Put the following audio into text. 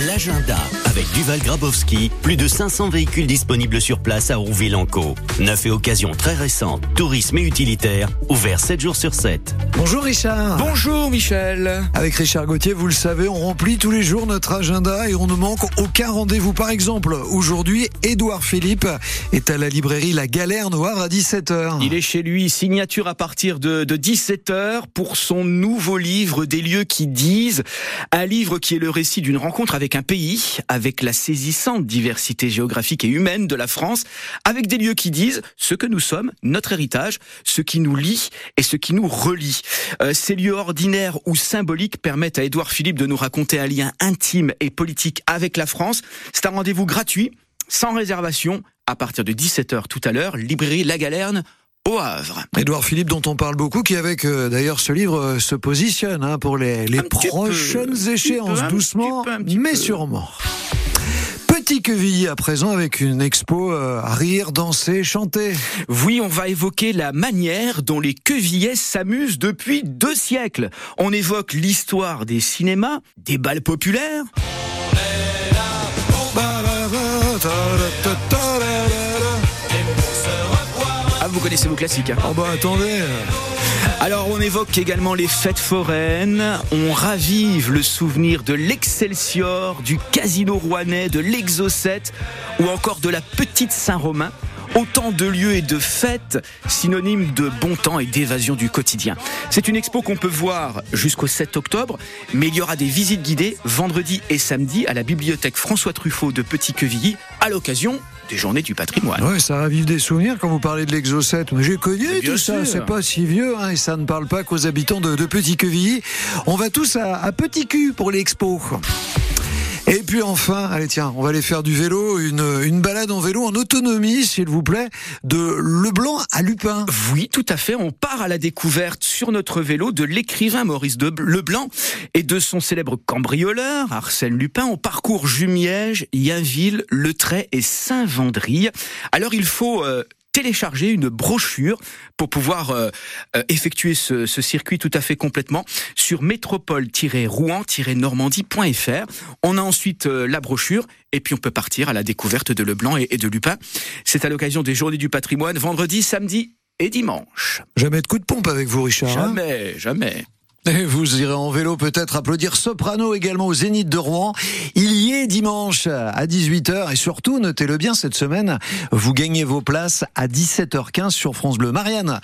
L'agenda avec Duval Grabowski, plus de 500 véhicules disponibles sur place à Rouville-en-Caux. Neuf et occasions très récentes, tourisme et utilitaire, ouvert 7 jours sur 7. Bonjour Richard. Bonjour Michel. Avec Richard Gauthier, vous le savez, on remplit tous les jours notre agenda et on ne manque aucun rendez-vous. Par exemple, aujourd'hui, Édouard Philippe est à la librairie La Galère Noire à 17h. Il est chez lui, signature à partir de, de 17h pour son nouveau livre Des lieux qui disent, un livre qui est le récit d'une rencontre avec un pays, avec la saisissante diversité géographique et humaine de la France, avec des lieux qui disent ce que nous sommes, notre héritage, ce qui nous lie et ce qui nous relie. Euh, ces lieux ordinaires ou symboliques permettent à Édouard Philippe de nous raconter un lien intime et politique avec la France. C'est un rendez-vous gratuit, sans réservation, à partir de 17h tout à l'heure, librairie La Galerne au Havre. Édouard Philippe, dont on parle beaucoup, qui avec euh, d'ailleurs ce livre euh, se positionne hein, pour les, prochaines peu, échéances, peu, doucement, peu, mais sûrement. Petit Quevilly à présent avec une expo euh, à rire, danser, chanter. Oui, on va évoquer la manière dont les quevillais s'amusent depuis deux siècles. On évoque l'histoire des cinémas, des balles populaires, vous connaissez vos classiques. hein. Oh bah attendez. Alors, on évoque également les fêtes foraines. On ravive le souvenir de l'Excelsior, du Casino Rouennais, de l'Exocet ou encore de la Petite Saint-Romain. Autant de lieux et de fêtes synonymes de bon temps et d'évasion du quotidien. C'est une expo qu'on peut voir jusqu'au 7 octobre, mais il y aura des visites guidées vendredi et samedi à la bibliothèque François Truffaut de Petit-Quevilly à l'occasion des Journées du patrimoine. Ouais, ça ravive des souvenirs quand vous parlez de l'exocet. Mais j'ai connu tout ça, c'est pas si vieux, hein, et ça ne parle pas qu'aux habitants de, de Petit Quevilly. On va tous à, à Petit Cul pour l'expo. Et puis enfin, allez tiens, on va aller faire du vélo, une, une balade en vélo en autonomie, s'il vous plaît, de Leblanc à Lupin. Oui, tout à fait. On part à la découverte sur notre vélo de l'écrivain Maurice Leblanc et de son célèbre cambrioleur Arsène Lupin. On parcourt Jumièges, Yaville, Le Trait et Saint-Vendry. Alors il faut euh, télécharger une brochure pour pouvoir euh, euh, effectuer ce, ce circuit tout à fait complètement sur métropole-rouen-normandie.fr. On a ensuite euh, la brochure et puis on peut partir à la découverte de Leblanc et, de Lupin. C'est à l'occasion des Journées du patrimoine, vendredi, samedi et dimanche. Jamais de coup de pompe avec vous, Richard. hein? Jamais, jamais. Et vous irez en vélo peut-être applaudir Soprano également au Zénith de Rouen. Il y est dimanche à 18h et surtout, notez-le bien cette semaine, vous gagnez vos places à 17h15 sur France Bleu. Marianne,